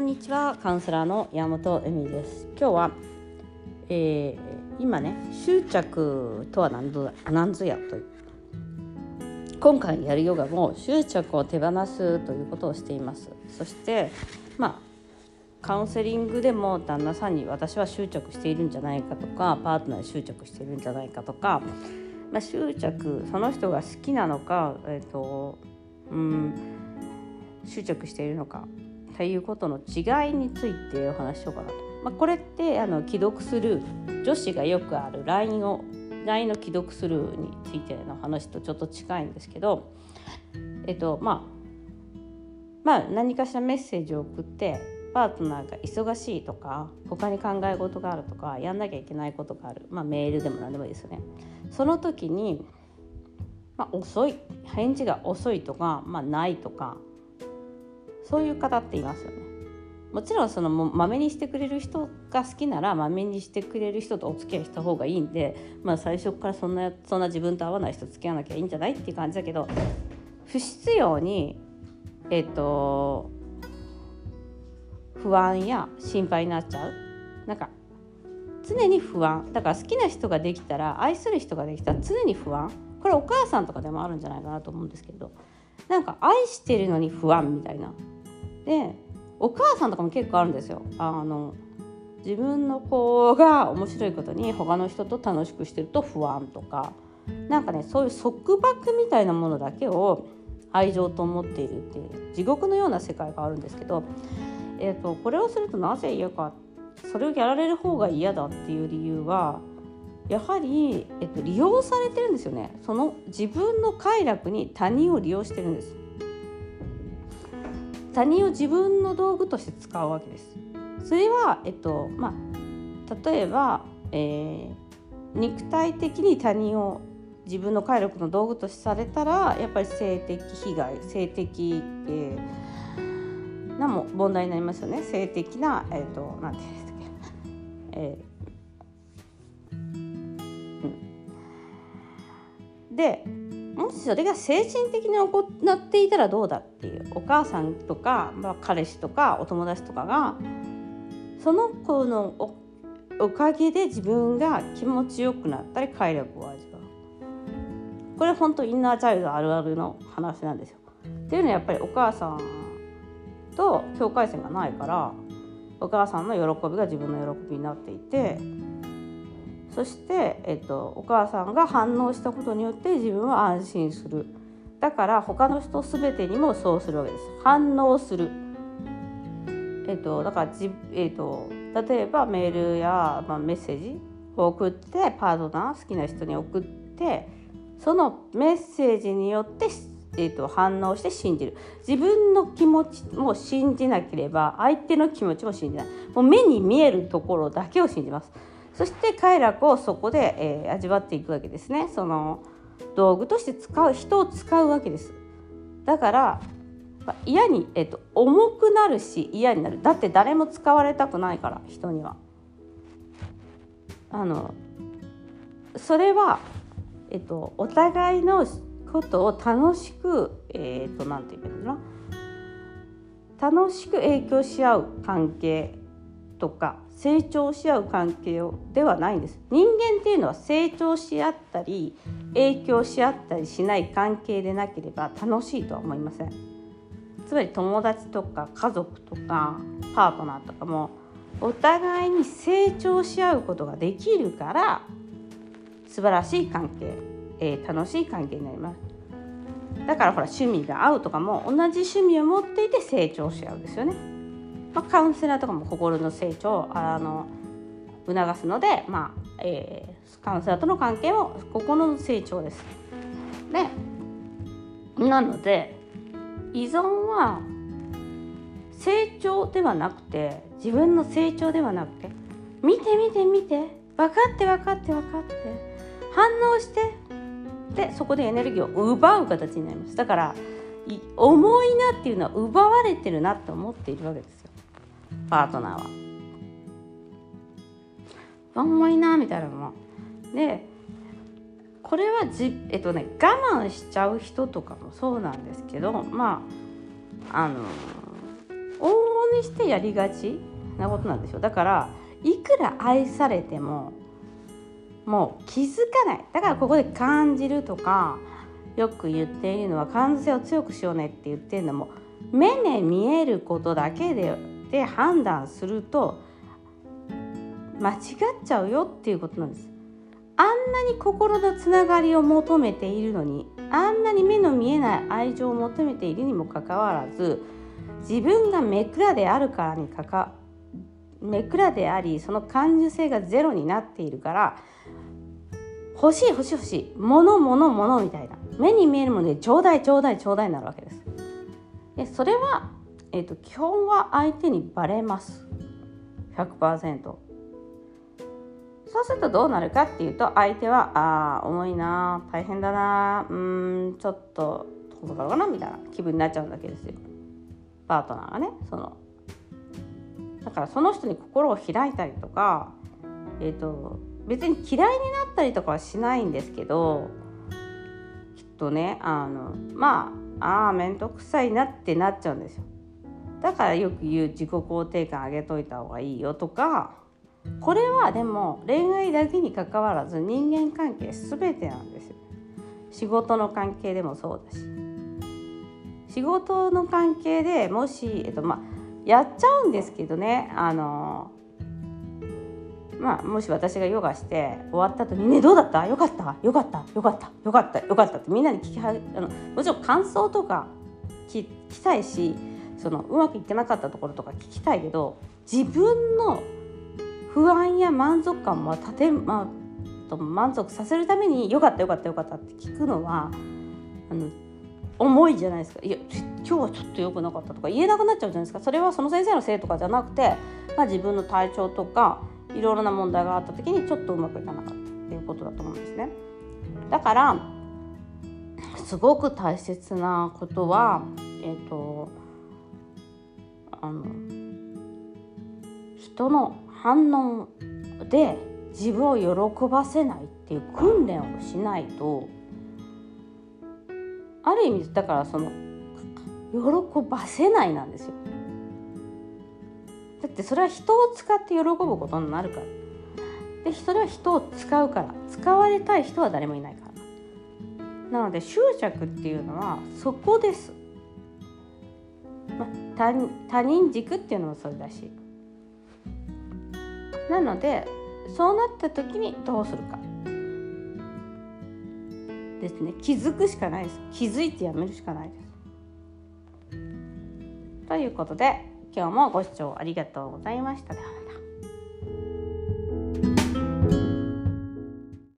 んにちはカウンセラーの山本恵美です。今日は、えー、今ね執着とは何ぞ何ぞやという。今回やるヨガも執着を手放すということをしています。そしてまあカウンセリングでも旦那さんに私は執着しているんじゃないかとかパートナーに執着しているんじゃないかとか、まあ、執着その人が好きなのか、えーとうん、執着しているのか。ということの違いについてお話ししようかなと。まあ、これってあの既読する女子がよくある LINE を LINE の既読するについての話とちょっと近いんですけど、えっとまあ、まあ何かしらメッセージを送ってパートナーが忙しいとか他に考え事があるとかやんなきゃいけないことがある、まあ、メールでも何でもいいですよね。その時に、まあ、遅い返事が遅いとか、まあ、ないとかそういう方っていますよね。もちろんそのまめにしてくれる人が好きならまめにしてくれる人とお付き合いした方がいいんで、まあ、最初からそんなそんな自分と合わない人付き合わなきゃいいんじゃないっていう感じだけど不必要にえっ、ー、と不安や心配になっちゃう。なんか常に不安。だから好きな人ができたら愛する人ができたら常に不安。これお母さんとかでもあるんじゃないかなと思うんですけどなんか愛してるのに不安みたいな。でお母さんとかも結構あるんですよ。あの自分の子が面白いことに他の人と楽しくしてると不安とか。なんかねそういう束縛みたいなものだけを愛情と思っているっていう地獄のような世界があるんですけど、えーと、これをするとなぜ嫌かそれをやられる方が嫌だっていう理由はやはり、えっと、利用されてるんですよね。その自分の快楽に他人を利用してるんです。他人を自分の道具として使うわけです。それは、えっとまあ、例えば、えー、肉体的に他人を自分の快楽の道具としされたらやっぱり性的被害性的、えー、なも問題になりますよね。性的な、えーと、なんていうんですか、えーうん、でもしそれが精神的に行っていたらどうだっていう。お母さんとか、まあ、彼氏とかお友達とかがその子のおかげで自分が気持ちよくなったり快楽を味わうこれ本当インナーチャイルドあるあるの話なんですよ。っていうのはやっぱりお母さんと境界線がないからお母さんの喜びが自分の喜びになっていてそして、えっと、お母さんが反応したことによって自分は安心するだから他の人全てにもそうするわけです。反応する。えっとだからじ、えっと、例えばメールや、まあ、メッセージを送ってパートナー好きな人に送ってそのメッセージによってえーと、と反応して信じる。自分の気持ちも信じなければ相手の気持ちも信じない。もう目に見えるところだけを信じます。そして快楽をそこで、えー、味わっていくわけですね。その道具として使う人を使うわけです。だから嫌に、えっと、重くなるし嫌になる。だって誰も使われたくないから人には。あのそれは、えっと、お互いのことを楽しくえっ、と何て言うのかな。楽しく影響し合う関係とか成長し合う関係をではないんです。人間っていうのは成長し合ったり影響し合ったりしない関係でなければ楽しいとは思いません。つまり友達とか家族とかパートナーとかもお互いに成長し合うことができるから素晴らしい関係、えー、楽しい関係になります。だからほら趣味が合うとかも同じ趣味を持っていて成長し合うんですよね。まあ、カウンセラーとかも心の成長をあの促すので、まあえー、カウンセラーとの関係も心の成長です。でなので依存は成長ではなくて自分の成長ではなくて見て見て見て分かって分かって分かって反応してでそこでエネルギーを奪う形になりますだから重いなっていうのは奪われてるなって思っているわけですパートナーは。重いなみたいなのも。でこれはじ、えっとね、我慢しちゃう人とかもそうなんですけどまああの往にしてやりがちなことなんですよだからいくら愛されてももう気づかないだからここで感じるとかよく言っているのは感受性を強くしようねって言ってるのも目で見えることだけでで判断すると間違っちゃうよっていうことなんです。あんなに心のつながりを求めているのにあんなに目の見えない愛情を求めているにもかかわらず自分が目くらであるからにかか目くらでありその感受性がゼロになっているから欲しい欲しい欲しい物物物みたいな目に見えるものでちょうだいちょうだいちょうだいになるわけです。でそれは、えーと、基本は相手にバレます。100%。そうするとどうなるかっていうと相手はああ重いな大変だなうんちょっとどうかかなみたいな気分になっちゃうんだけですよ。パートナーがねその。だからその人に心を開いたりとかえっ、ー、と別に嫌いになったりとかはしないんですけどきっとねあのまあああ面倒くさいなってなっちゃうんですよ。だからよく言う自己肯定感上げといた方がいいよとかこれはでも恋愛だけにかかわらず人間関係全てなんですよ。仕事の関係でもそうだし。仕事の関係でもし、えっとまあ、やっちゃうんですけどね。あのまあ、もし私がヨガして終わった後に「ねどうだった？よかった？よかった？よかった？よかった？よかった」ってみんなに聞きはあのもちろん感想とか聞きたいしそのうまくいってなかったところとか聞きたいけど自分の不安や満足感も立て、まあ、満足させるために「よかったよかったよかった」って聞くのはあの重いじゃないですか「いや今日はちょっと良くなかった」とか言えなくなっちゃうじゃないですかそれはその先生のせいとかじゃなくて、まあ、自分の体調とかいろいろな問題があった時にちょっとうまくいかなかったっていうことだと思うんですね。だからすごく大切なことはえっ、ー、とあの人の反応で自分を喜ばせないっていう訓練をしないとある意味だからその喜ばせないなんですよ。だってそれは人を使って喜ぶことになるから。でそれは人を使うから。使われたい人は誰もいないから。なので執着っていうのはそこです、他人軸っていうのもそうだし。なのでそうなった時にどうするか。ですね。気づくしかないです。気づいてやめるしかないです。ということで今日もご視聴ありがとうございました。